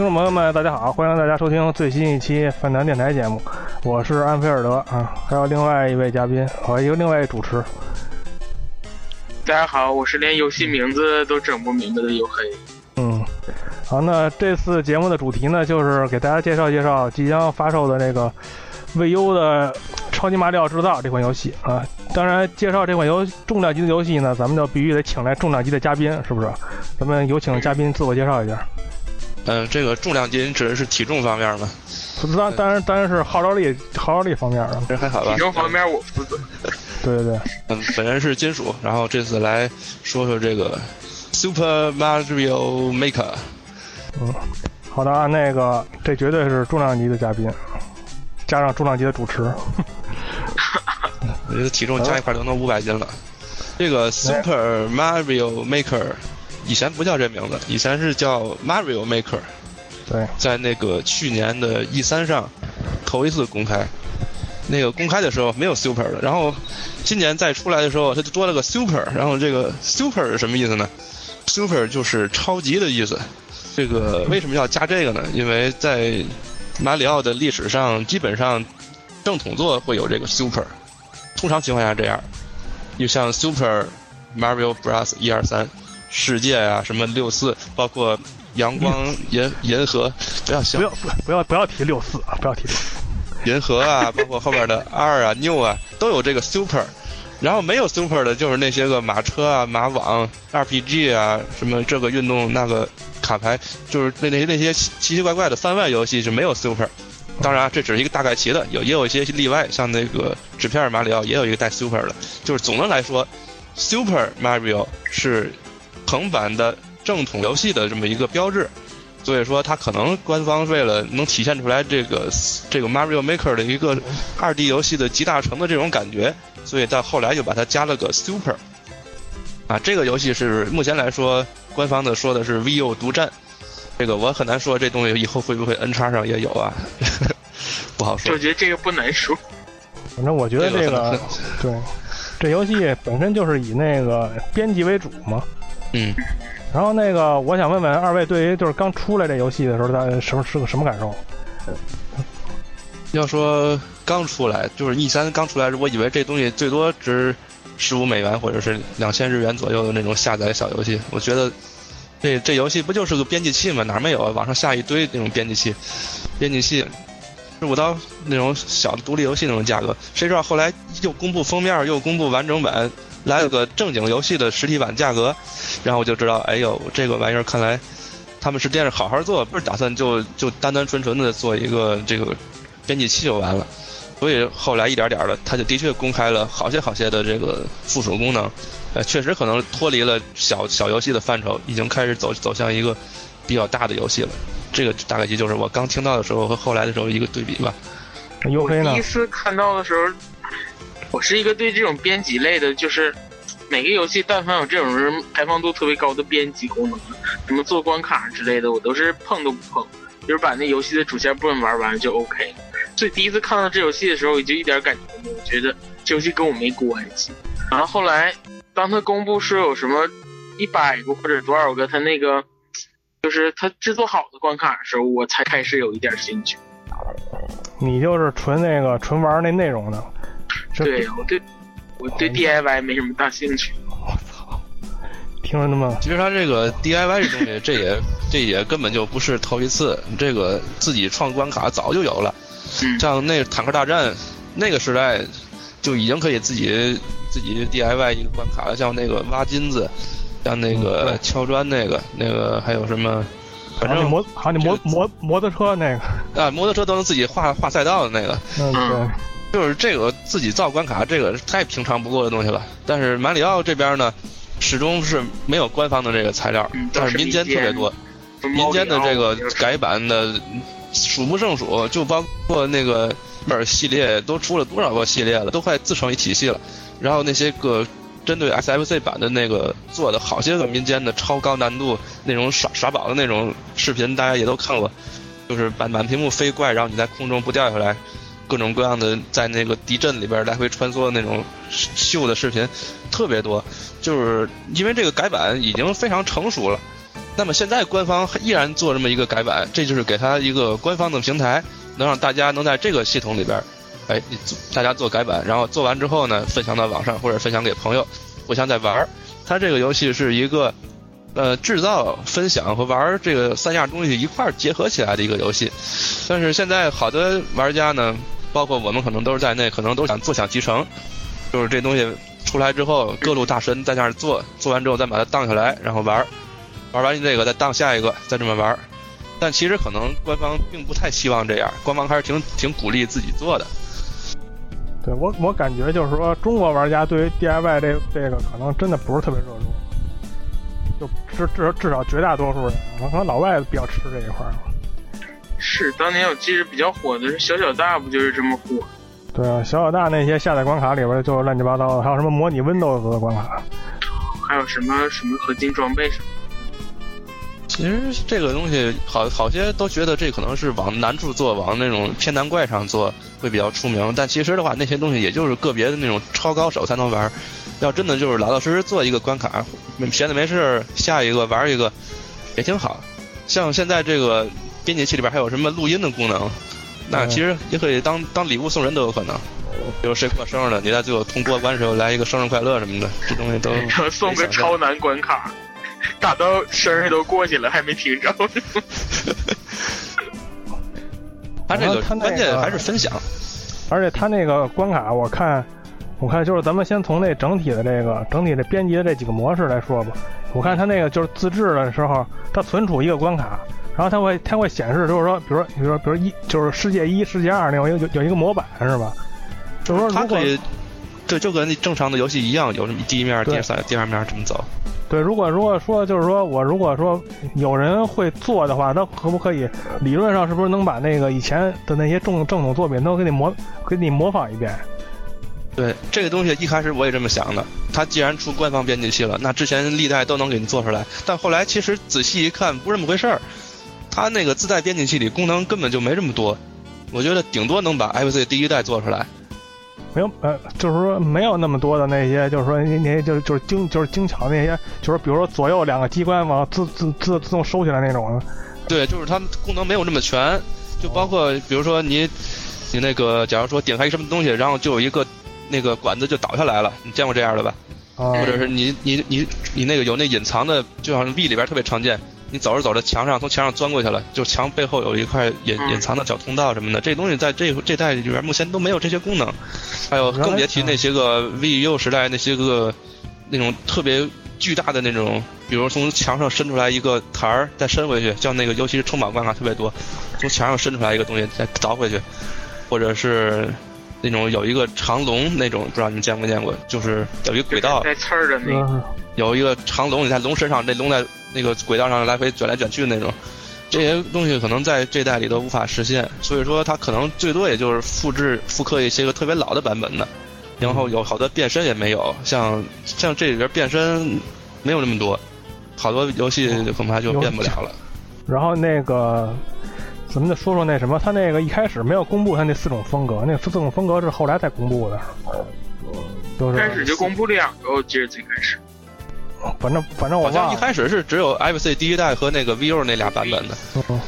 听众朋友们，大家好，欢迎大家收听最新一期饭堂电台节目，我是安菲尔德啊，还有另外一位嘉宾和一个另外一位主持。大家好，我是连游戏名字都整不明白的黝黑。嗯，好，那这次节目的主题呢，就是给大家介绍介绍即将发售的这个 VU 的《超级马里奥制造》这款游戏啊。当然，介绍这款游重量级的游戏呢，咱们就必须得请来重量级的嘉宾，是不是？咱们有请嘉宾自我介绍一下。嗯，这个重量级指的是体重方面吗？当当然当然是号召力号召力方面啊，这还好吧体？重方面我负责。对对对。嗯，本人是金属，然后这次来说说这个 Super Mario Maker。嗯，好的啊，那个这绝对是重量级的嘉宾，加上重量级的主持。我觉得体重加一块都能五百斤了。这个 Super Mario Maker 以前不叫这名字，以前是叫 Mario Maker，对，在那个去年的 E 3上头一次公开。那个公开的时候没有 Super 的，然后今年再出来的时候，它就多了个 Super，然后这个 Super 是什么意思呢？Super 就是超级的意思。这个为什么要加这个呢？因为在马里奥的历史上，基本上正统作会有这个 Super，通常情况下这样，就像 Super Mario Bros. 一二三，世界啊，什么六四，包括阳光银银河，不要笑不，要不不要不要提六四啊，不要提六四。银河啊，包括后边的 R 啊、New 啊，都有这个 Super。然后没有 Super 的，就是那些个马车啊、马网、RPG 啊，什么这个运动那个卡牌，就是那那那些奇奇奇怪怪的番外游戏是没有 Super。当然啊，这只是一个大概齐的，有也有一些例外，像那个纸片马里奥也有一个带 Super 的。就是总的来说，Super Mario 是横版的正统游戏的这么一个标志。所以说，它可能官方为了能体现出来这个这个 Mario Maker 的一个二 D 游戏的集大成的这种感觉，所以到后来又把它加了个 Super。啊，这个游戏是目前来说，官方的说的是 VU 独占，这个我很难说这东西以后会不会 N 叉上也有啊，不好说我。觉得这个不难说。反正我觉得这这个个对，这游戏本身就是以那个编辑为主嘛。嗯，然后那个，我想问问二位，对于就是刚出来这游戏的时候，大家什么是个什么感受？要说刚出来，就是 E 三刚出来时，我以为这东西最多值十五美元或者是两千日元左右的那种下载小游戏。我觉得这这游戏不就是个编辑器吗？哪儿没有啊？网上下一堆那种编辑器，编辑器十五刀那种小的独立游戏那种价格，谁知道后来又公布封面，又公布完整版，来了个正经游戏的实体版价格，然后我就知道，哎呦，这个玩意儿看来他们是惦着好好做，不是打算就就单单纯纯的做一个这个编辑器就完了。所以后来一点点的，它就的确公开了好些好些的这个附属功能，呃，确实可能脱离了小小游戏的范畴，已经开始走走向一个比较大的游戏了。这个大概其就是我刚听到的时候和后来的时候一个对比吧。黝黑呢第一？次看到的时候，我是一个对这种编辑类的，就是每个游戏但凡有这种人开放度特别高的编辑功能，什么做关卡之类的，我都是碰都不碰，就是把那游戏的主线部分玩完就 OK 了。所以第一次看到这游戏的时候，我就一点感觉都没有，觉得这游戏跟我没关系。然后后来，当他公布说有什么一百个或者多少个他那个，就是他制作好的关卡的时候，我才开始有一点兴趣。你就是纯那个纯玩那内容的。这对，我对我对 DIY 没什么大兴趣。我操，听着那么其实它这个 DIY 这东西，这也 这也根本就不是头一次，这个自己创关卡早就有了。嗯，像那坦克大战那个时代，就已经可以自己自己 DIY 一个关卡了，像那个挖金子，像那嗯个敲砖那个，那个还有什么，反正摩摩摩托车那个，啊，摩托车都能自己画画赛道的那个，嗯对，就是这个自己造关卡，这个太平常不过的东西了。但是马里奥这边呢，始终是没有官方的这个材料但是民间特别多，民间的这个改版的数不胜数，就包括那个本系列都出了多少个系列了，都快自成一体系了。然后那些个针对 SFC 版的那个做的好些个民间的超高难度那种耍耍宝的那种视频，大家也都看过，就是满满屏幕飞怪，然后你在空中不掉下来，各种各样的在那个地震里边来回穿梭的那种秀的视频特别多。就是因为这个改版已经非常成熟了。那么现在官方依然做这么一个改版，这就是给他一个官方的平台，能让大家能在这个系统里边，哎，大家做改版，然后做完之后呢，分享到网上或者分享给朋友，互相在玩儿。它这个游戏是一个，呃，制造、分享和玩这个三样东西一块儿结合起来的一个游戏。但是现在好多玩家呢，包括我们可能都是在内，可能都想坐享其成，就是这东西出来之后，各路大神在那儿做，做完之后再把它荡下来，然后玩儿。玩完这个再当下一个，再这么玩儿。但其实可能官方并不太希望这样，官方还是挺挺鼓励自己做的。对我我感觉就是说，中国玩家对于 DIY 这这个可能真的不是特别热衷，就至至至少绝大多数人，可能老外比较吃这一块儿。是当年我记得比较火的是小小大，不就是这么火？对啊，小小大那些下载关卡里边就是乱七八糟的，还有什么模拟 Windows 的关卡。还有什么什么合金装备什么？其实这个东西好好些都觉得这可能是往难处做，往那种偏难怪上做会比较出名。但其实的话，那些东西也就是个别的那种超高手才能玩。要真的就是老老实实做一个关卡，闲的没事下一个玩一个，也挺好。像现在这个编辑器里边还有什么录音的功能，那其实也可以当当礼物送人都有可能。比如谁过生日了，你在最后通过关的时候来一个生日快乐什么的，这东西都 送个超难关卡，打到生日都过去了还没听着。他这个他关键还是分享。而且他那个关卡，我看，我看就是咱们先从那整体的这个整体的编辑的这几个模式来说吧。我看他那个就是自制的时候，他存储一个关卡，然后它会它会显示，就是说，比如说，比如说，比如一就是世界一、世界二那种有有有一个模板是吧？就是说它可以，对，就跟正常的游戏一样，有这么第一面、第对三、第二面这么走。对，如果如果说就是说我如果说有人会做的话，那可不可以理论上是不是能把那个以前的那些正正统作品都给你模给你模仿一遍？对，这个东西一开始我也这么想的。它既然出官方编辑器了，那之前历代都能给你做出来。但后来其实仔细一看，不是那么回事儿。它那个自带编辑器里功能根本就没这么多。我觉得顶多能把 FC 第一代做出来。没有，呃，就是说没有那么多的那些，就是说那那些就是就是精就是精巧那些，就是比如说左右两个机关往自自自自动收起来那种。对，就是它功能没有那么全，就包括比如说你你那个，假如说点开一什么东西，然后就有一个那个管子就倒下来了，你见过这样的吧？啊，或者是你你你你那个有那隐藏的，就好像 V 里边特别常见，你走着走着墙上从墙上钻过去了，就墙背后有一块隐嗯隐藏的小通道什么的，这东西在这这代里边目前都没有这些功能，还有更别提那些个 VU 时代那些个那种特别巨大的那种，比如从墙上伸出来一个台儿再伸回去，像那个尤其是充满关卡特别多，从墙上伸出来一个东西再倒回去，或者是。那种有一个长龙那种，不知道你们见没见过？就是有一个轨道，带刺儿的那个，嗯，有一个长龙，你在龙身上，这龙在那个轨道上来回卷来卷去的那种，这些东西可能在这代里都无法实现，所以说它可能最多也就是复制复刻一些个特别老的版本的，然后有好多变身也没有，像像这里边变身没有那么多，好多游戏恐怕就变不了了。然后那个，咱们就说说那什么，他那个一开始没有公布他那四种风格，那四种风格是后来才公布的，就是开始就公布两个，我记得最开始。反正反正我好像。一开始是只有 FC 第一代和那个 VU 那俩版本的，嗯，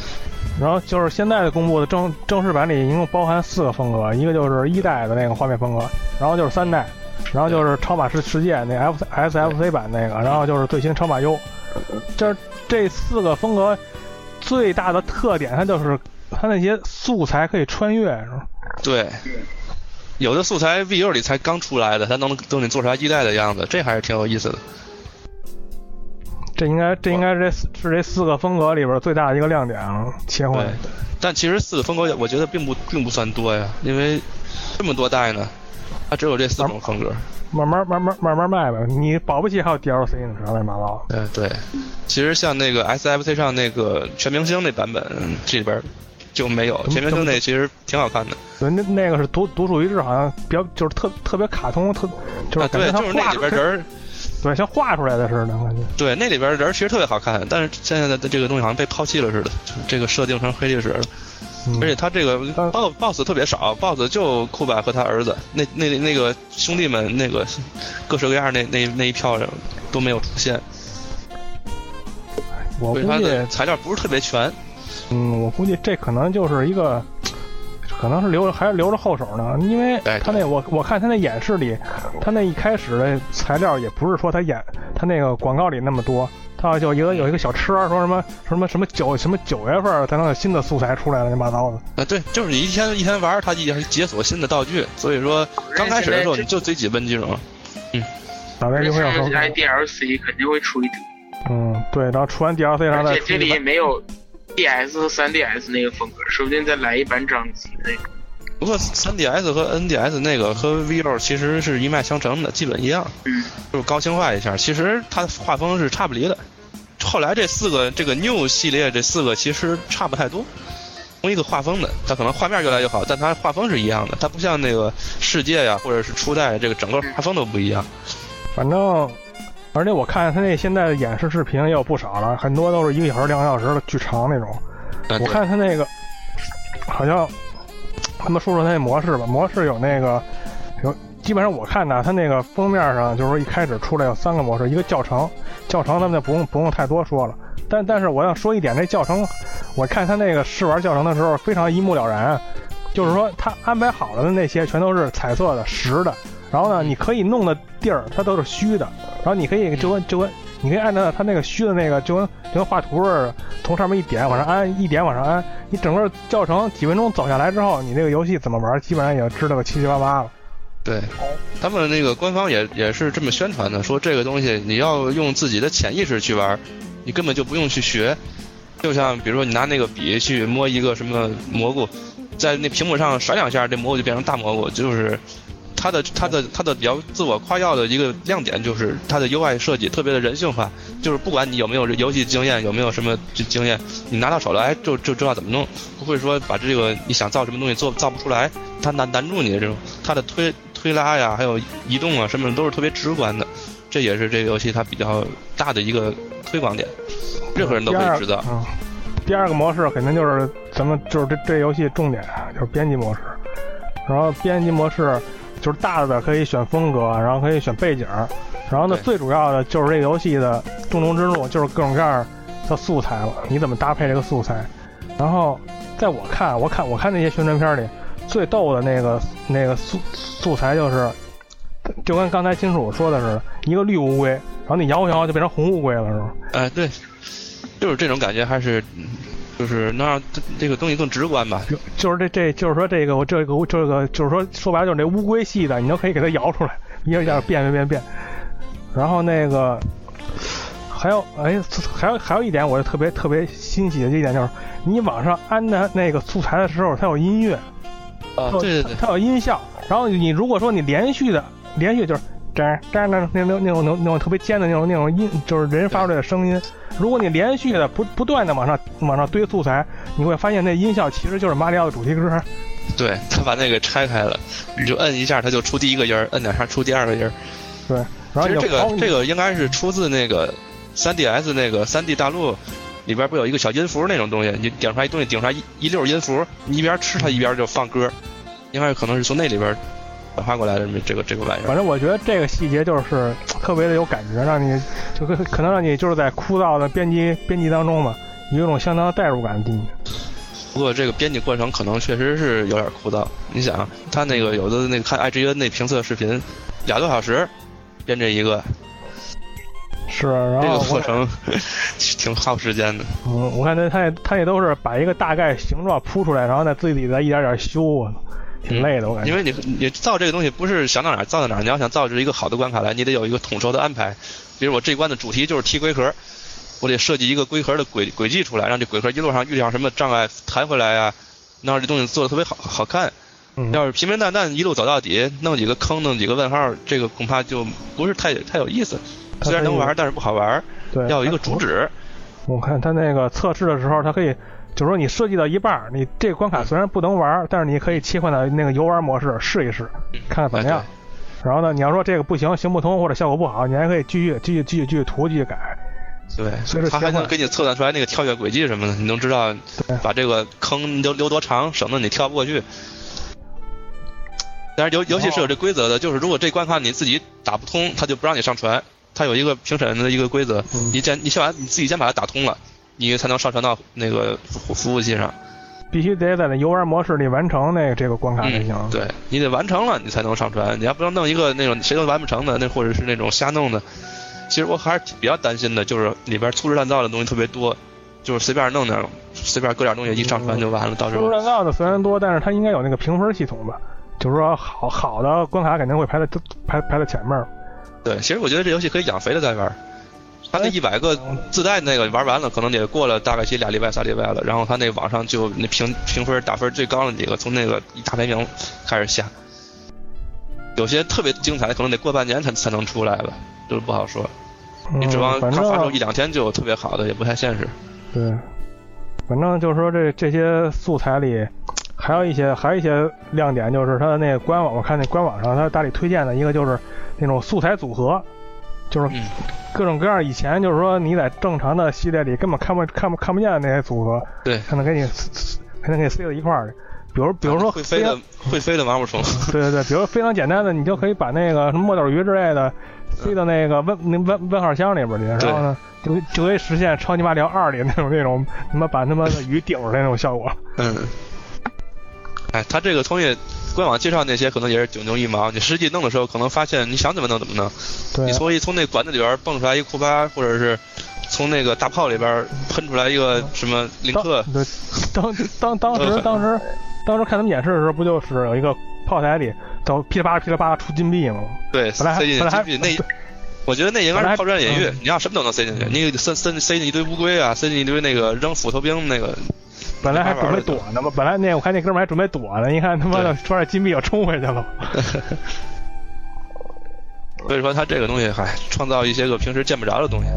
然后就是现在的公布的正正式版里一共包含四个风格，一个就是一代的那个画面风格，然后就是三代，然后就是超马世世界那 F SFC 版那个，然后就是最新超马 U。这这四个风格最大的特点，它就是它那些素材可以穿越，是吧？对，有的素材 V U 里才刚出来的，它能都能做出来一代的样子，这还是挺有意思的。这应该这应该是这四是这四个风格里边最大的一个亮点啊，切换。但其实四个风格我觉得并不并不算多呀，因为这么多代呢，它只有这四种风格。慢慢慢慢慢慢卖呗，你保不齐还有 DLC 呢，乱七八糟。对，对。其实像那个 SFC 上那个全明星那版本，这里边就没有。全明星那其实挺好看的。对，那那个是独独树一帜，好像比较就是特特别卡通，特就是对，就是那里边人对，像画出来的似的感觉。对，那里边人其实特别好看，但是现在的这个东西好像被抛弃了似的，这个设定成黑历史了。而且他这个 boss boss 特别少，boss 就库柏和他儿子，那那那个兄弟们那个各式各样那那那一票人都没有出现。我估计材料不是特别全。嗯，我估计这可能就是一个，可能是留着还是留着后手呢，因为他那我我看他那演示里，他那一开始的材料也不是说他演他那个广告里那么多。他，就一个有一个小车，说什么什么什么九什么九月份才能有新的素材出来，乱七八糟的。啊，对，就是你一天一天玩，它一解锁新的道具。所以说，刚开始的时候你就这几本几种。嗯。打开就会要说。来 DLC 肯定会出一堆。嗯，对，然后出完 DLC 然后再。而且这里没有 DS 和 3DS 那个风格，说不定再来一版掌机那种。不过 3DS 和 NDS 那个和 VO 其实是一脉相承的，基本一样。嗯。就是高清化一下，其实它的画风是差不离的。后来这四个这个 New 系列这四个其实差不太多，同一个画风的，它可能画面越来越好，但它画风是一样的，它不像那个世界呀或者是初代这个整个画风都不一样。反正，而且我看他那现在的演示视频也有不少了，很多都是一个小时、两个小时的巨长那种。我看他那个好像他们说说他那模式吧，模式有那个有。基本上我看呢，他那个封面上就是说一开始出来有三个模式，一个教程，教程咱们就不用不用太多说了。但但是我要说一点，这教程，我看他那个试玩教程的时候非常一目了然，就是说他安排好了的那些全都是彩色的实的，然后呢你可以弄的地儿它都是虚的，然后你可以就跟就跟你可以按照它那个虚的那个就跟就跟画图似的，从上面一点往上安，一点往上安，你整个教程几分钟走下来之后，你那个游戏怎么玩，基本上也知道个七七八八了。对，他们那个官方也也是这么宣传的，说这个东西你要用自己的潜意识去玩，你根本就不用去学。就像比如说你拿那个笔去摸一个什么蘑菇，在那屏幕上甩两下，这蘑菇就变成大蘑菇。就是它的它的它的比较自我夸耀的一个亮点，就是它的 UI 设计特别的人性化。就是不管你有没有游戏经验，有没有什么经验，你拿到手了，哎就就知道怎么弄，不会说把这个你想造什么东西做造不出来，它难难住你的这种，它的推。推拉呀，还有移动啊，什么的都是特别直观的，这也是这个游戏它比较大的一个推广点，任何人都可以知道。第二个模式肯定就是咱们就是这这游戏重点就是编辑模式，然后编辑模式就是大的可以选风格，然后可以选背景，然后呢最主要的就是这个游戏的重中之重就是各种各样的素材了，你怎么搭配这个素材？然后在我看，我看我看那些宣传片里。最逗的那个那个素素材就是，就跟刚才金属说的似的，一个绿乌龟，然后你摇一摇就变成红乌龟了，是吧？哎，对，就是这种感觉，还是就是能让这这个东西更直观吧。就是这这就是说这个我这个这个就是说说白了就是那乌龟系的，你都可以给它摇出来，一下一下变变变变。然后那个还有哎，还有还有一点，我就特别特别欣喜的一点就是，你往上安的那个素材的时候，它有音乐。啊，对对对，它有音效。然后你如果说你连续的，连续就是这这那那那那种那种特别尖的那种那种音，就是人发出来的声音。如果你连续的不不断的往上往上堆素材，你会发现那音效其实就是马里奥的主题歌。对他把那个拆开了，你就摁一下，它就出第一个音儿；摁两下出第二个音儿。对，然后这个这个应该是出自那个 3DS 那个 3D 大陆里边不有一个小音符那种东西？你点出来一东西，顶出来一一溜音符，你一边吃它一边就放歌。应该可能是从那里边转化过来的这个这个玩意儿。反正我觉得这个细节就是特别的有感觉，让你 就可可能让你就是在枯燥的编辑编辑当中嘛，有一种相当的代入感进去。不过这个编辑过程可能确实是有点枯燥。你想，他那个有的那个看 IGN 那评测视频，俩多小时编这一个，是，然后这个过程 挺耗时间的。嗯，我看他他也他也都是把一个大概形状铺出来，然后再自己再一点点修。挺累的，我感觉。因为你你造这个东西不是想到哪儿造到哪儿，你要想造出一个好的关卡来，你得有一个统筹的安排。比如我这关的主题就是踢龟壳，我得设计一个龟壳的轨轨迹出来，让这龟壳一路上遇上什么障碍弹回来呀、让这东西做的特别好好看。嗯要是平平淡淡一路走到底，弄几个坑，弄几个问号，这个恐怕就不是太太有意思。虽然能玩，但是不好玩。对，要有一个主旨。我看他那个测试的时候，他可以，就是说你设计到一半，你这个关卡虽然不能玩，但是你可以切换到那个游玩模式试一试，看看怎么样。然后呢，你要说这个不行，行不通或者效果不好，你还可以继续继续继续继续涂继续改。对，随着它还能给你测算出来那个跳跃轨迹什么的，你能知道把这个坑留留多长，省得你跳不过去。但是游游戏是有这规则的，就是如果这关卡你自己打不通，他就不让你上传。它有一个评审的一个规则，嗯你先你先把你自己先把它打通了，你才能上传到那个服服务器上。必须得在那游玩模式里完成那个这个关卡才行。嗯，对你得完成了，你才能上传。你要不能弄一个那种谁都完不成的，那或者是那种瞎弄的。其实我还是比较担心的，就是里边粗制滥造的东西特别多，就是随便弄点，随便搁点东西一上传就完了。到时候粗制滥造的虽然多，但是它应该有那个评分系统吧？就是说好好的关卡肯定会排在排排在前面。对，其实我觉得这游戏可以养肥了再玩。它那一百个自带那个玩完了，可能得过了大概其俩礼拜仨礼拜了，然后他那网上就那评评分打分最高的几个，从那个一大排名开始下。有些特别精彩的，可能得过半年才才能出来了，就是不好说。你指望嗯、反它发售一两天就有特别好的，也不太现实。对，反正就是说这这些素材里，还有一些还有一些亮点，就是它的那个官网，我看那官网上它大力推荐的一个就是那种素材组合，就是嗯，各种各样以前就是说你在正常的系列里根本看不看不看不见的那些组合，对，还能给你还能给你塞到一块儿去。比如比如说会飞的会飞的毛毛虫，对对对，比如非常简单的，你就可以把那个什么墨斗鱼之类的塞到那个问那问问号箱里边去，然后呢，就就可以实现超级马里奥二里那种那种他妈把他妈的鱼顶出来那种效果。嗯，哎，它这个东西官网介绍那些可能也是九牛一毛，你实际弄的时候可能发现你想怎么弄怎么弄。对你，从一从那管子里边蹦出来一库巴，或者是从那个大炮里边喷出来一个什么林克，对当当当时当时当时看他们演示的时候，不就是有一个炮台里都噼里啪啦噼里啪啦出金币吗？对，本来还塞进本来还金币那。我觉得那应该是抛砖引玉，你要什么都能塞进去，你塞塞塞进一堆乌龟啊，塞进一堆那个扔斧头兵那个，本来还准备躲呢嘛，本来那我看那哥们还准备躲呢，一看他妈的抓着金币又冲回去了。所以说他这个东西，嗨，创造一些个平时见不着的东西，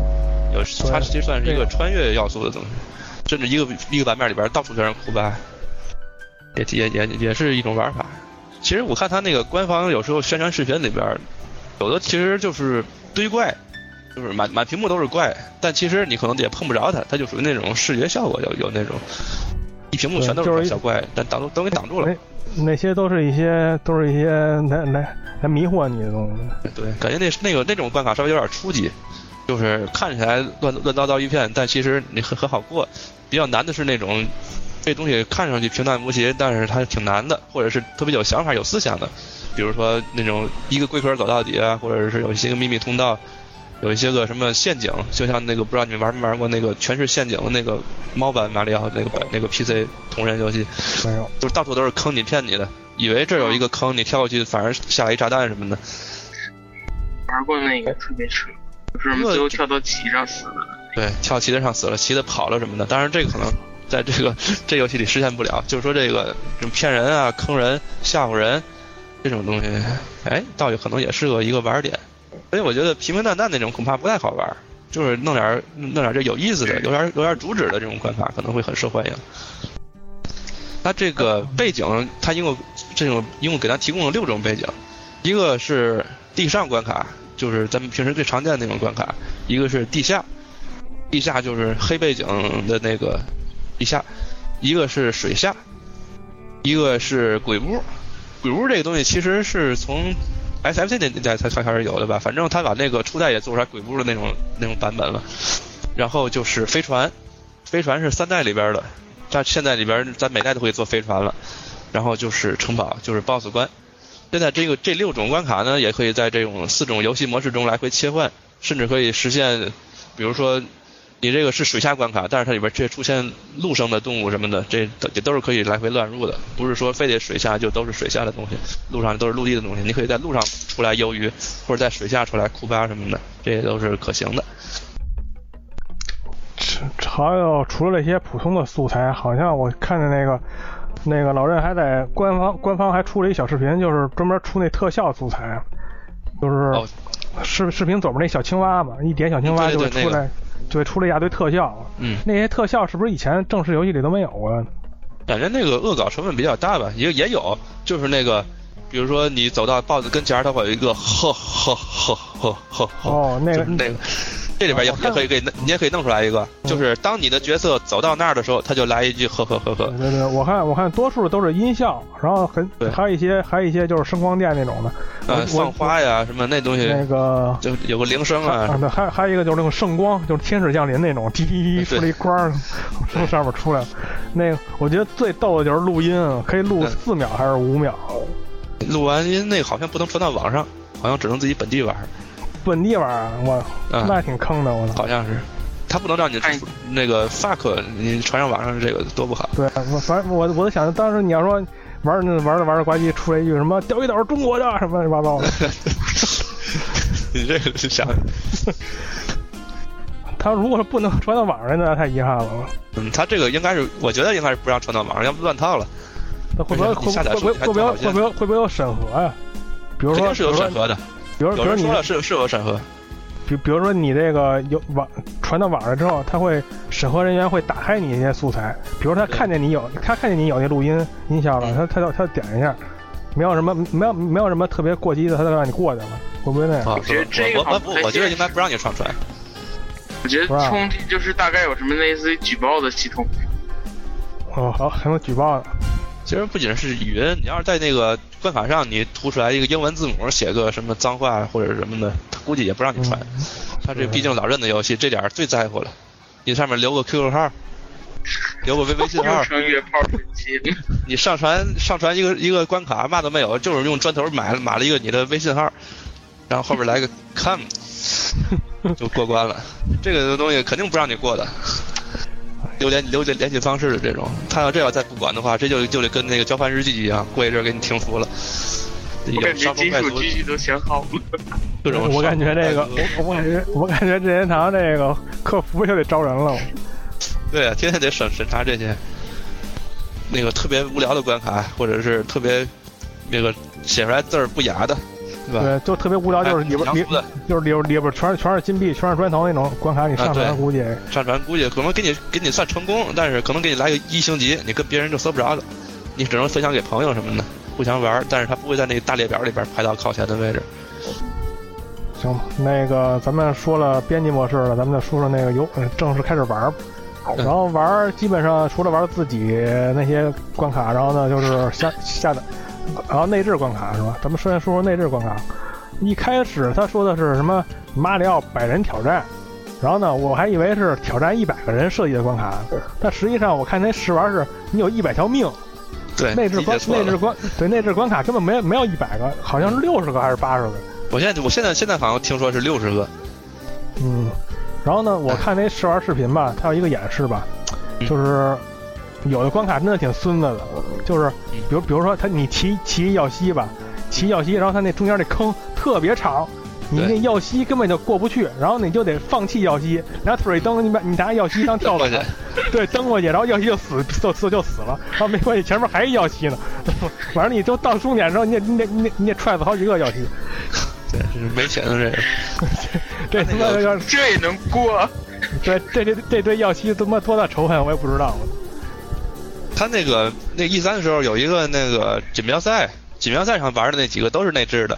有他其实算是一个穿越要素的东西，甚至一个一个版面里边到处全是库巴，也也也也是一种玩法。其实我看他那个官方有时候宣传视频里边，有的其实就是堆怪，就是满满屏幕都是怪，但其实你可能也碰不着它，它就属于那种视觉效果有有那种一屏幕全都是小怪，但挡都都给挡住了。那那些都是一些都是一些来来来迷惑你的东西。对，感觉那那个那种关卡稍微有点初级，就是看起来乱乱糟糟一片，但其实你很很好过。比较难的是那种这东西看上去平淡无奇，但是它挺难的，或者是特别有想法、有思想的。比如说那种一个龟壳走到底啊，或者是有一些个秘密通道，有一些个什么陷阱，就像那个不知道你们玩没玩过那个全是陷阱的那个猫版马里奥那个版那个 PC 同人游戏，没有，就是到处都是坑，你骗你的，以为这有一个坑，你跳过去反而下来一炸弹什么的。玩过那个特别扯，就是最后跳到旗上死了。对，跳旗子上死了，旗子跑了什么的。当然这个可能在这个 这游戏里实现不了，就是说这个这种骗人啊、坑人、吓唬人这种东西，哎，倒有可能也是个一个玩点。所以我觉得平平淡淡那种恐怕不太好玩，就是弄点弄点这有意思的、有点有点主旨的这种关卡可能会很受欢迎。它这个背景，它一共这种一共给它提供了六种背景，一个是地上关卡，就是咱们平时最常见的那种关卡；一个是地下，地下就是黑背景的那个地下；一个是水下，一个是鬼屋。鬼屋这个东西其实是从 SFC 那那代才才开始有的吧，反正他把那个初代也做出来鬼屋的那种那种版本了。然后就是飞船，飞船是三代里边的。但现在里边咱每代都可以做飞船了，然后就是城堡，就是 BOSS 关。现在这个这六种关卡呢，也可以在这种四种游戏模式中来回切换，甚至可以实现，比如说你这个是水下关卡，但是它里边却出现陆生的动物什么的，这也都是可以来回乱入的，不是说非得水下就都是水下的东西，路上都是陆地的东西，你可以在路上出来游鱼，或者在水下出来库巴什么的，这些都是可行的。还有除了这些普通的素材，好像我看见那个那个老任还在官方官方还出了一小视频，就是专门出那特效素材，就是哦视视频左边那小青蛙嘛，一点小青蛙就会出来，对对对那个就会出了一大堆特效。嗯，那些特效是不是以前正式游戏里都没有啊？感觉那个恶搞成分比较大吧，也也有，就是那个，比如说你走到 BOSS 跟前，它会有一个呵呵呵呵呵呵，哦，那个那个，这里边也也可以给你也可以弄出来一个，就是当你的角色走到那儿的时候，他就来一句呵呵呵呵。对，对对，我看我看多数都是音效，然后很对。还有一些还有一些就是声光电那种的。呃，我放花呀什么那东西，那个就有个铃声啊。啊，，对，还还有一个就是那个圣光，就是天使降临那种，滴滴滴对。出了一光儿从上面出来。那个我觉得最逗的就是录音，可以录嗯。四秒还是五秒，录完音那个好像不能传到网上，好像只能自己本地玩，本地玩啊，我啊那挺坑的，我操。好像是，他不能让你哎那个 fuck 你传上网上这个多不好。对，我反正我我都想，当时你要说玩着玩着玩着呱唧出来一句什么钓鱼岛是中国的什么乱七八糟的，你这个是想，他如果是不能传到网上，那太遗憾了。嗯，他这个应该是，我觉得应该是不让传到网上，要不乱套了。那会不会会你下载不会会不会会不会会不会有审核呀？比如说，肯定是有比如说审核的，比如比如你说了是是有审核，比比如说你这个有网传到网上之后，他会审核人员会打开你一些素材，比如他看见你有他看见你有那录音音效了，他他就他就点一下，没有什么没有没有什么特别过激的，他就让你过去了，会不会那样？啊，我觉得这个我我我我觉得应该不让你上传。我觉得是吧冲击就是大概有什么类似于举报的系统，哦，好，还能举报的，其实不仅是语音，你要是在那个关卡上你涂出来一个英文字母，写个什么脏话或者什么的，他估计也不让你传。他这毕竟老任的游戏，这点儿最在乎了。你上面留个 QQ 号，留个微微信号又，成约炮神器。你上传上传一个一个关卡，嘛都没有，就是用砖头买了买了一个你的微信号，然后后边来个 come，就过关了。这个东西肯定不让你过的。留联留联联系方式的这种，他要这要再不管的话，这就就得跟那个交换日记一样，过一阵给你停服了。有我感觉金伤风败俗属狙击都想好了。各种我感觉这个我我感觉我感觉任天堂这个客服就得招人了。对啊，天天得审审查这些那个特别无聊的关卡，或者是特别那个写出来字儿不雅的，对？对，就特别无聊，就是里边里就是里边里边全是全是金币，全是砖头那种关卡，你上传估计上传估计可能给你给你算成功，但是可能给你来个一星级，你跟别人就搜不着了，你只能分享给朋友什么的，互相玩，但是他不会在那个大列表里边排到靠前的位置。行，那个咱们说了编辑模式了，咱们再说说那个游，呃正式开始玩。然后玩基本上除了玩自己那些关卡，然后呢就是下下的，然后内置关卡是吧？咱们首先说说内置关卡。一开始他说的是什么马里奥百人挑战，然后呢我还以为是挑战一百个人设计的关卡，但实际上我看那试玩是你有一百条命，对，内置关。内置关 对内置关卡根本没没有一百个，好像是六十个还是八十个。我现在我现在现在好像听说是六十个，嗯，然后呢，我看那试玩视频吧，它有一个演示吧，嗯就是有的关卡真的挺孙子的，就是嗯比如比如说他你骑骑耀西吧，骑耀西，然后他那中间那坑特别长。你那耀西根本就过不去，然后你就得放弃耀西，拿腿一蹬，你把你拿耀西当 跳过去，对，蹬过去，然后耀西就死，就就就死了，然后没关系，前面还一耀西呢，反正你就到终点之后，你得你得你得你得踹死好几个耀西，对，这是没钱的这个。这他妈这这也能过？对这这这对耀西他妈多大仇恨我也不知道。他那个那 E 三的时候有一个那个锦标赛，锦标赛上玩的那几个都是内置的，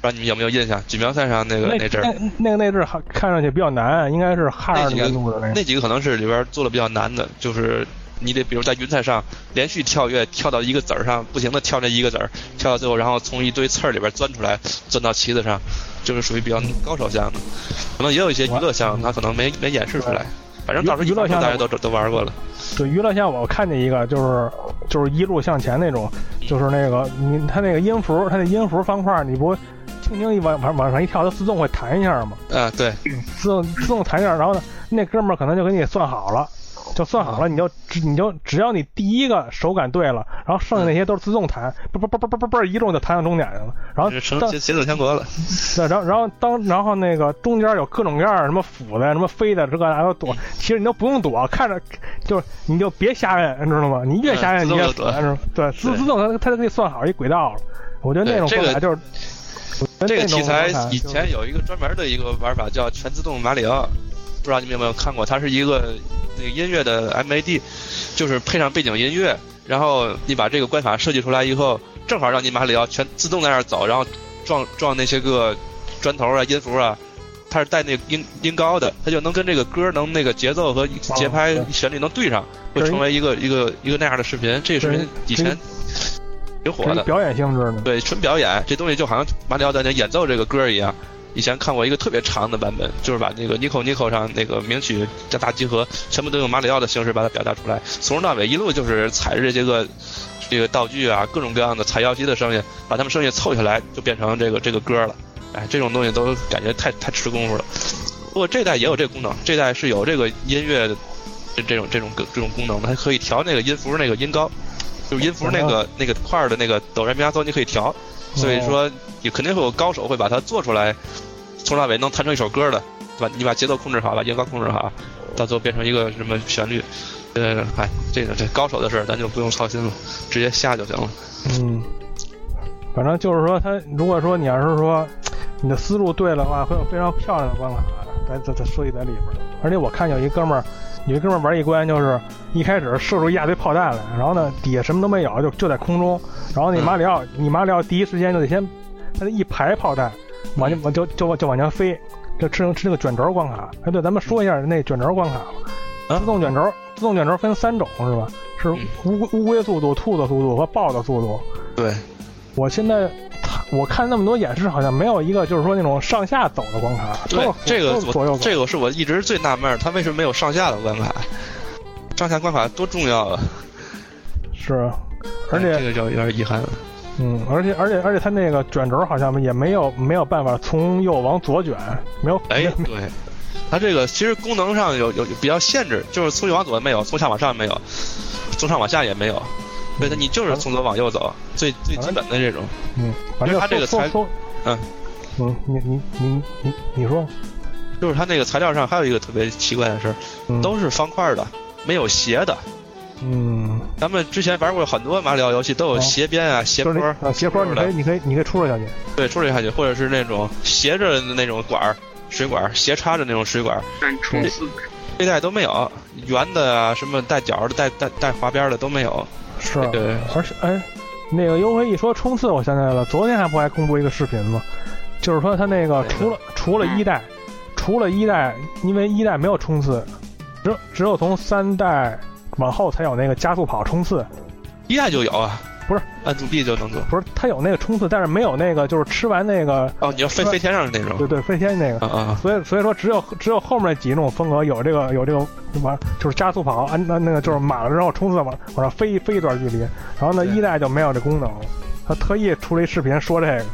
不知道你们有没有印象？锦标赛上那个那内置，那那个内置还看上去比较难，应该是哈尔那几个难度的那个。那几个可能是里边做的比较难的，就是你得比如在云彩上连续跳跃，跳到一个子儿上，不停的跳那一个子儿，跳到最后，然后从一堆刺儿里边钻出来，钻到旗子上，就是属于比较高手项的。可能也有一些娱乐项，他可能没没演示出来。反正到时候娱乐项大家都都玩过了。对娱乐项，我看见一个就是就是一路向前那种，就是那个你它那个音符，它那音符方块，你不轻轻一往往往上一跳，它自动会弹一下吗？啊，对，自动自动弹一下，然后呢，那哥们儿可能就给你算好了。就算好了，你就只你就只要你第一个手感对了，然后剩下那些都是自动弹，不不不不不不不一中就弹到终点上了。然后成节节奏天国了。对，然后然后当然后那个中间有各种各样儿什么斧子呀、什么飞的，这个那都躲。其实你都不用躲，看着就是你就别瞎摁，你知道吗？你越瞎摁嗯你越死，对，自自动它它就给你算好一轨道了。我觉得那种关卡就是。我觉得这个题材以前有一个专门的一个玩法叫全自动马里奥，不知道你们有没有看过？它是一个那个音乐的 MAD，就是配上背景音乐，然后你把这个关卡设计出来以后，正好让你马里奥全自动在那儿走，然后撞撞那些个砖头啊、音符啊。它是带那个音音高的，它就能跟这个歌能那个节奏和节拍旋律能对上，会成为一个一个一个那样的视频。这个视频以前挺火的，表演性质的。对，纯表演，这东西就好像马里奥在那演奏这个歌一样。以前看过一个特别长的版本，就是把那个 Nico Nico 上那个名曲加大集合，全部都用马里奥的形式把它表达出来，从头到尾一路就是踩着这些个这个道具啊，各种各样的采摇机的声音，把他们声音凑起来，就变成这个这个歌了。哎，这种东西都感觉太太吃功夫了。不过这代也有这个功能，这代是有这个音乐这这种这种这种功能的，它可以调那个音符那个音高，就是音符那个那个块的那个哆来咪发嗦，你可以调。所以说，你肯定会有高手会把它做出来，从头到尾能弹成一首歌的，对吧？你把节奏控制好，把音高控制好，到最后变成一个什么旋律，呃，哎，这个这高手的事儿咱就不用操心了，直接下就行了。嗯，反正就是说，他如果说你要是说你的思路对了的话，会有非常漂亮的关卡在在在设计在里边儿。而且我看有一哥们儿，有一哥们儿玩一关，就是一开始射出一大堆炮弹来，然后呢底下什么都没有，就就在空中，然后你马里奥，你马里奥第一时间就得先，他那一排炮弹往就往就就就往前飞，就吃吃那个卷轴关卡。哎，对，咱们说一下那卷轴关卡自动卷轴，自动卷轴分三种是吧？是嗯乌龟乌龟速度、兔子速度和豹的速度。对，我现在我看那么多演示，好像没有一个就是说那种上下走的关卡，都对是，这个左右这个是我一直最纳闷儿，它为什么没有上下的关卡？上下关卡多重要啊！是，而且哎这个就有点遗憾了。嗯，而且而且而且它那个卷轴好像也没有没有办法从右往左卷，没有哎，对，它这个其实功能上有有有比较限制，就是从右往左没有，从下往上没有，从上往下也没没有。对的，你就是从左往右走，最最基本的这种。嗯，反正它这个材嗯嗯，你你你你你说，就是它那个材料上还有一个特别奇怪的事儿，嗯都是方块的，没有斜的。嗯，咱们之前玩过很多马里奥游戏，都有哦斜边啊、斜坡啊斜坡，你可以你可以你可以出溜下去，对，出溜下去，或者是那种斜着的那种管儿、水管儿，斜插着那种水管儿，但冲刺这代都没有，圆的啊，什么带角的、带带带滑边的都没有。是，对，而且哎，那个优惠一说冲刺，我想起来了，昨天还不还公布一个视频吗？就是说他那个除了除了一代，除了一代，因为一代没有冲刺，只有只有从三代往后才有那个加速跑冲刺，一代就有啊，不是按住 B 就能做。不是它有那个冲刺，但是没有那个就是吃完那个哦，你要飞飞天上的那种。对对飞天那个。啊啊，所以所以说只有只有后面几种风格有这个有这个玩就是加速跑，按那那个就是满了之后冲刺往往上飞飞一段距离，然后呢一代就没有这功能了。他特意出了一视频说这个，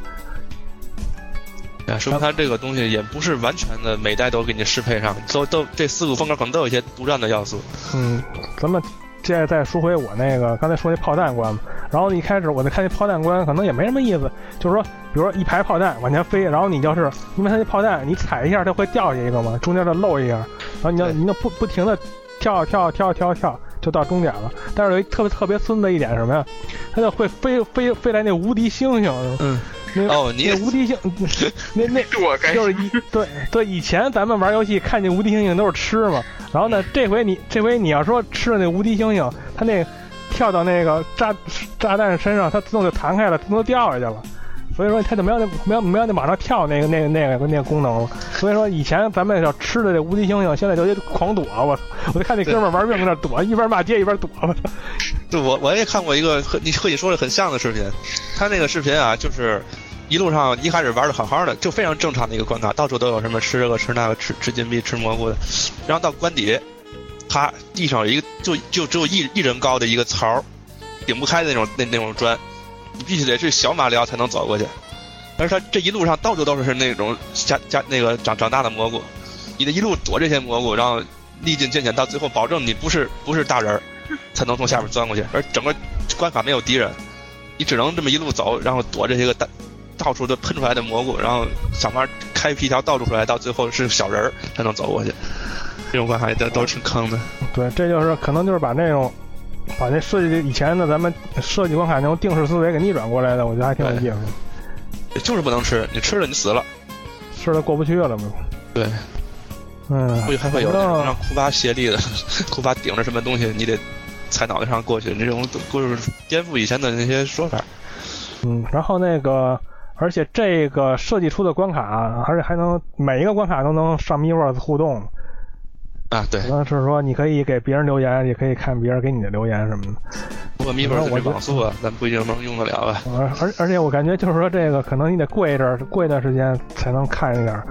啊，说明它这个东西也不是完全的每代都给你适配上，都都这四个风格可能都有一些独占的要素。嗯，咱们接着再说回我那个刚才说那炮弹关嘛，然后一开始我在看那炮弹关，可能也没什么意思，就是说，比如说一排炮弹往前飞，然后你就是因为它那炮弹你踩一下它会掉下一个嘛，中间就漏一下，然后你要你就不不停的跳跳跳跳跳，就到终点了。但是有一特别特别孙子一点什么呀？它就会飞飞飞来那无敌星星，嗯，那哦，你那无敌星，那那就是一对对，以前咱们玩游戏看见无敌星星都是吃嘛，然后呢，这回你这回你要说吃了那无敌星星，它那跳到那个炸炸弹身上，它自动就弹开了，自动就掉下去了。所以说它就没有那没有没有那往上跳那个那个那个那个功能了。所以说以前咱们要吃的这无敌星星，现在就得狂躲。我操！我就看那哥们儿玩命在那躲，一边骂街一边躲。我操！对我我也看过一个和你和你说的很像的视频，他那个视频啊，就是一路上一开始玩的好好的，就非常正常的一个关卡，到处都有什么吃这个吃那个吃吃金币吃蘑菇的，然后到关底，他地上有一个就就只有一一人高的一个槽，顶不开的那种那那种砖，你必须得是小马里奥才能走过去，而他这一路上到处都是那种加加那个长长大的蘑菇，你得一路躲这些蘑菇，然后历尽艰险，到最后保证你不是不是大人儿，才能从下面钻过去。而整个关卡没有敌人，你只能这么一路走，然后躲这些个大到处都喷出来的蘑菇，然后想法开辟一条道路出来，到最后是小人儿才能走过去。这种关卡都都挺坑的。对，这就是可能就是把那种把那设计以前的咱们设计关卡那种定式思维给逆转过来的，我觉得还挺有意思的。就是不能吃，你吃了你死了。吃了过不去了嘛。对，嗯，估计还会有让库巴协力的，库巴顶着什么东西，你得踩脑袋上过去，这种都是颠覆以前的那些说法。嗯，然后那个，而且这个设计出的关卡，而且还能每一个关卡都能上 Miiverse 互动，啊，对可，能是说你可以给别人留言，也可以看别人给你的留言什么的。不过 Miiverse 这网速啊，咱不一定能用得了啊。而而而且我感觉就是说这个可能你得过一阵儿过一段时间才能看一点儿。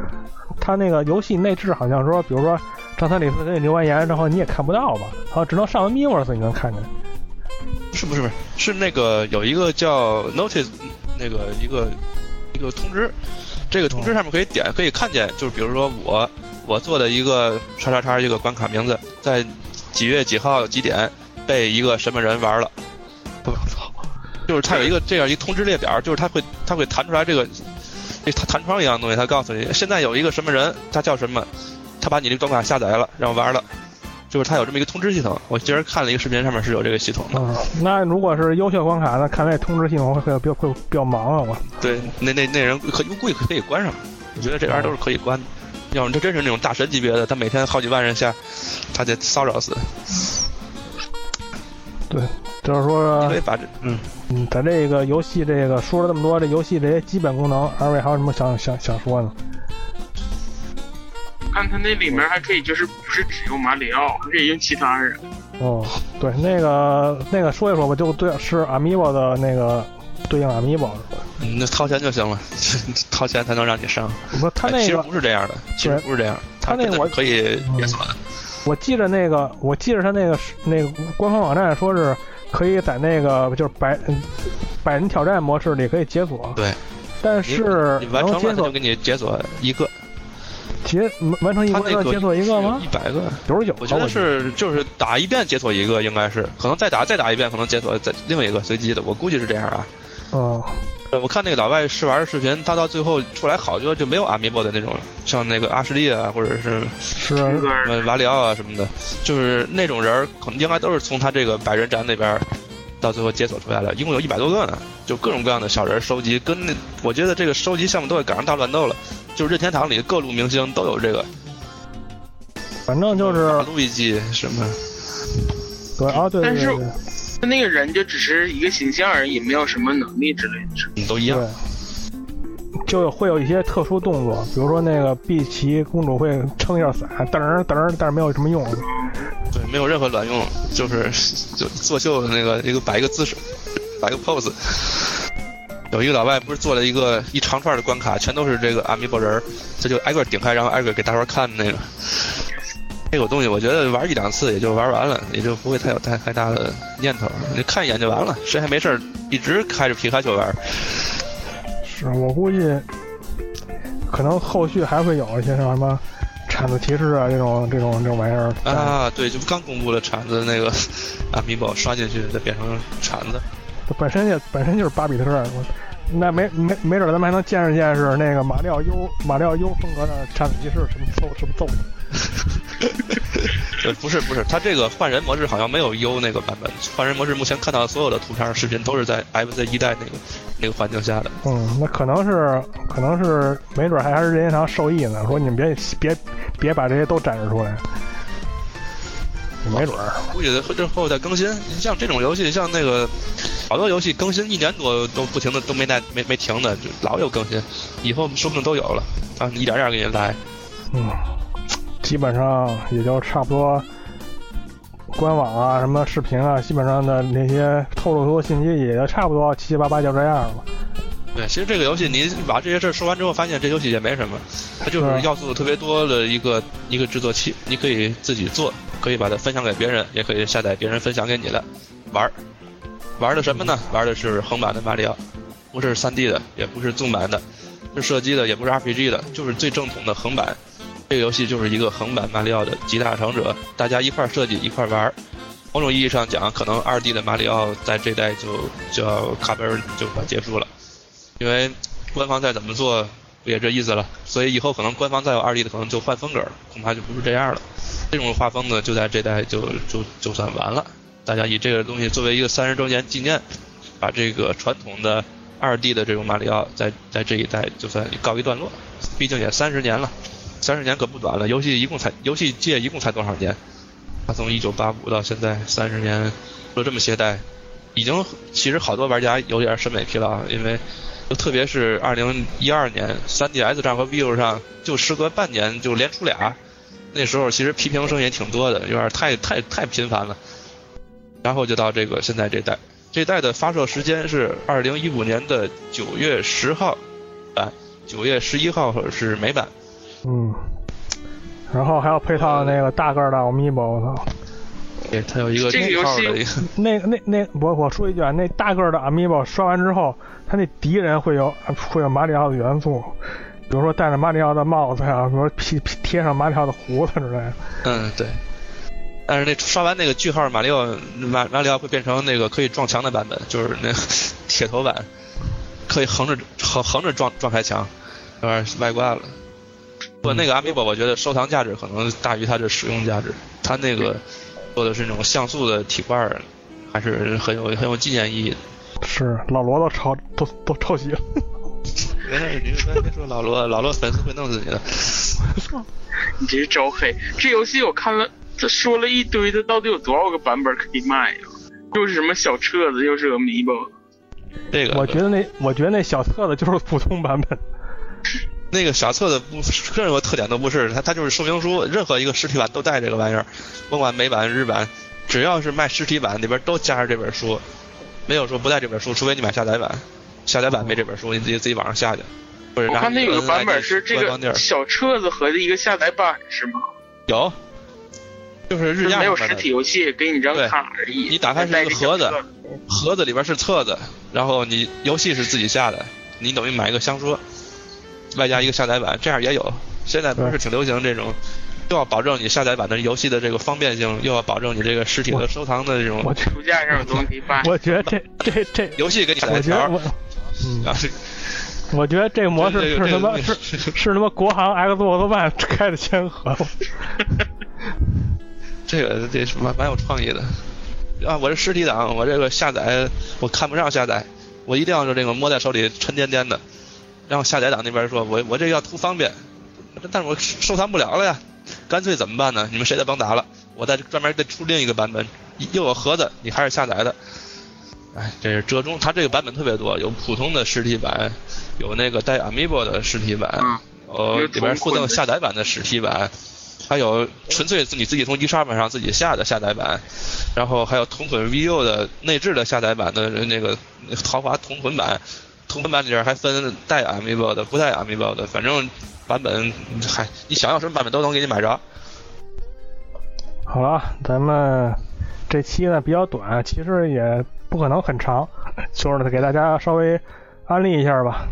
他那个游戏内置好像说，比如说张三李四给你留完言之后你也看不到吧？好像只能上完 Miiverse 你能看见。是不是不是是那个有一个叫 Notice 那个一个一个通知，这个通知上面可以点可以看见，就是比如说我我做的一个叉叉叉一个关卡名字，在几月几号几点被一个什么人玩了。我操！就是它有一个这样一个通知列表，就是它会它会弹出来这个，这弹弹窗一样的东西，它告诉你现在有一个什么人，他叫什么，他把你这个关卡下载了，然后玩了，就是它有这么一个通知系统。我今儿看了一个视频，上面是有这个系统的。嗯，那如果是优秀关卡，那看来通知系统会会比较会比较忙啊，我。对，那那那人可估计可以关上，我觉得这玩意儿都是可以关的。要是他真是那种大神级别的，他每天好几万人下，他得骚扰死。对，就是说可以，把这嗯，嗯，在这个游戏这个说了这么多，这游戏这些基本功能，二位还有什么想想想说呢？看他那里面还可以，就是不是只用马里奥，还可以用其他人。哦，对，那个那个说一说吧，就对，是 Amiibo 的那个对应 Amiibo 是吧？嗯那掏钱就行了，掏钱才能让你上。不，他哎其实不是这样的，其实不是这样，他那个我可以解锁的。我记着那个，我记着他那个是那个官方网站说是可以在那个就是百嗯百人挑战模式里可以解锁，对，但是你完成了他就给你解锁一个，解完成一个解锁一个吗？一百个。九十九，我觉得是就是打一遍解锁一个，应该是可能再打再打一遍，可能解锁再另一个随机的，我估计是这样啊。嗯，呃我看那个老外试玩的视频，他到最后出来好多就没有阿米波的那种，像那个阿什利啊，或者是是。那个呃瓦里奥啊什么的，就是那种人儿可能应该都是从他这个百人斩那边到最后解锁出来的，一共有一百多个呢，就各种各样的小人收集，跟那我觉得这个收集项目都会赶上大乱斗了，就是任天堂里各路明星都有这个，反正就是大路易吉什么，对啊，对对但是对那个人就只是一个形象而已，没有什么能力之类的。都一样。就会有一些特殊动作，比如说那个碧琪公主会撑一下伞，噔儿噔儿，但是没有什么用。对，没有任何卵用，就是就作秀的那个一个摆一个姿势，摆一个 pose。有一个老外不是做了一个一长串的关卡，全都是这个阿米波人儿，这就挨个顶开，然后挨个给大伙儿看那个。这个东西我觉得玩一两次也就玩完了，也就不会太有太太大的念头。你看一眼就完了，谁还没事儿一直开着皮卡丘玩？是我估计，可能后续还会有一些像什么铲子提示啊这种这种这种玩意儿。啊，对，就刚公布了铲子那个啊米宝刷进去再变成铲子。本身也本身就是巴比特，我那没没没准咱们还能见识见识那个马里奥优马里奥优风格的铲子骑士什么揍什么揍不是不是，它这个换人模式好像没有 U 那个版本，换人模式目前看到的所有的图片、视频都是在 FC 一代那个那个环境下的。嗯，那可能是可能是没准还还是任天堂受益呢，说你们别别别把这些都展示出来，没准儿。估计之后再更新。你像这种游戏，像那个好多游戏更新一年多都不停的都没带没没停的，就老有更新，以后说不定都有了啊，一点点给你来。嗯，基本上也就差不多。官网啊，什么视频啊，基本上的那些透露出的信息也就差不多七七八八就这样了。对，其实这个游戏你把这些事儿说完之后，发现这游戏也没什么，它就是是要素特别多的一个一个制作器，你可以自己做，可以把它分享给别人，也可以下载别人分享给你的玩儿。玩的什么呢？玩的是横版的马里奥，不是 3D 的，也不是纵版的，是射击的，也不是 RPG 的，就是最正统的横版这个游戏就是一个横版马里奥的集大成者，大家一块儿设计一块儿玩儿。某种意义上讲，可能二 D 的马里奥在这代就就要卡本儿就快结束了，因为官方再怎么做不也这意思了。所以以后可能官方再有二 D 的，可能就换风格了，恐怕就不是这样了。这种画风呢，就在这代就就就算完了。大家以这个东西作为一个三十周年纪念，把这个传统的二 D 的这种马里奥在在这一代就算告一段落。毕竟也三十年了，三十年可不短了。游戏一共才游戏界一共才多少年？它从一九八五到现在三十年，就这么些代，已经其实好多玩家有点审美疲劳，因为就特别是二零一二年 3DS 上和 Vivo 上就时隔半年就连出俩，那时候其实批评声也挺多的，有点太太太频繁了。然后就到这个现在这代，这代的发售时间是二零一五年的九月十号版，九月十一号是美版。嗯，然后还要配套那个大个儿的 Amiibo，我操！对，它有一个这个游戏号的，那那那我我说一句啊，那大个儿的 Amiibo 刷完之后，他那敌人会有会有马里奥的元素，比如说戴着马里奥的帽子呀，比如说披披贴上马里奥的胡子之类的。嗯，对。但是那刷完那个句号马里奥马马里奥会变成那个可以撞墙的版本，就是那 铁头版，可以横着横横着撞撞开墙，有点外挂了。不过那个 Amiibo 我觉得收藏价值可能大于它的使用价值，它那个做的是那种像素的体块，还是很有很有纪念意义的。是老罗都抄都都抄袭了。别你别别说老罗，老罗粉丝会弄死你的。你这是招黑。这游戏我看了，他说了一堆，它到底有多少个版本可以卖呀？又是什么小册子，又是 Amiibo。这个我觉得那我觉得那小册子就是普通版本。那个小册子不任何特点都不是，它它就是说明书，任何一个实体版都带这个玩意儿，甭管美版日版，只要是卖实体版里边都加上这本书，没有说不带这本书，除非你买下载版，下载版没这本书，你自己自己网上下去。或者我看那个版本是这个小册子和一个下载版是吗？有，就是日就没有实体游戏，给你张对卡而已。你打开是一个盒子，盒子里边是册子，然后你游戏是自己下的，你等于买一个香说，外加一个下载版，这样也有。现在不是挺流行这种，又要保证你下载版的游戏的这个方便性，又要保证你这个实体的收藏的这种我觉书架上有东西。我觉得这这这，游戏给你下载条，我觉得我，觉得这个模式这个是他妈这个是是他妈国行 Xbox One 开的先河。这个这是蛮蛮有创意的啊！我是实体党，我这个下载我看不上下载，我一定要是这个摸在手里沉甸甸的。然后下载党那边说，我我这要图方便，但是我 收藏不了了呀，干脆怎么办呢？你们谁也甭打了，我再专门再出另一个版本，又有盒子，你还是下载的。哎，这是折中，它这个版本特别多，有普通的实体版，有那个带 Amiibo 的实体版，嗯呃，里边附赠下载版的实体版，还有纯粹你自己从 eShop 上自己下的下载版，然后还有同捆 VU 的内置的下载版的那个豪华同捆版，同捆版里边还分带 Amiibo 的、不带 Amiibo 的，反正版本还你想要什么版本都能给你买着。好了，咱们这期呢比较短，其实也不可能很长，就是给大家稍微安利一下吧。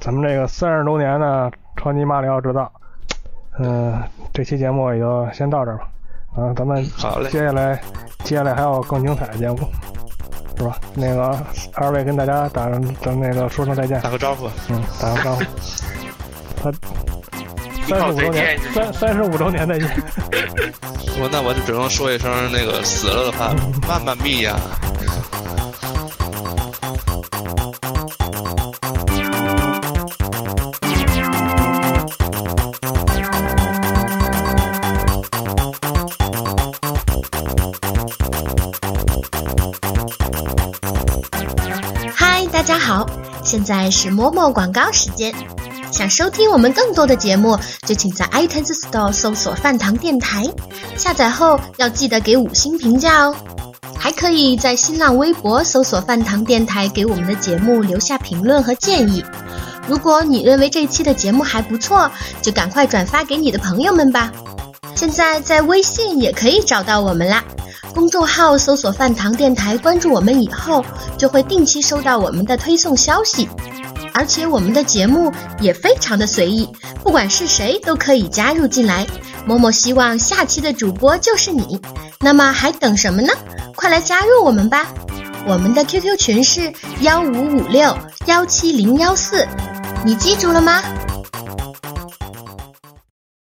咱们这个三十周年的超级马里奥制造，嗯、这期节目也就先到这儿吧。啊，咱们好嘞接下来接下来还有更精彩的节目，是吧？那个二位跟大家打咱那个说声再见，打个招呼，嗯，打个招呼。他三十五周年，三三十五周年再见。我那我就只能说一声那个死了的话，慢慢闭呀。现在是摸摸广告时间。想收听我们更多的节目，就请在 iTunes Store 搜索“饭堂电台”，下载后要记得给五星评价哦。还可以在新浪微博搜索“饭堂电台”，给我们的节目留下评论和建议。如果你认为这期的节目还不错，就赶快转发给你的朋友们吧。现在在微信也可以找到我们啦。公众号搜索“饭堂电台”，关注我们以后，就会定期收到我们的推送消息。而且我们的节目也非常的随意，不管是谁都可以加入进来。某某希望下期的主播就是你，那么还等什么呢？快来加入我们吧！我们的 QQ 群是幺五五六幺七零幺四，你记住了吗？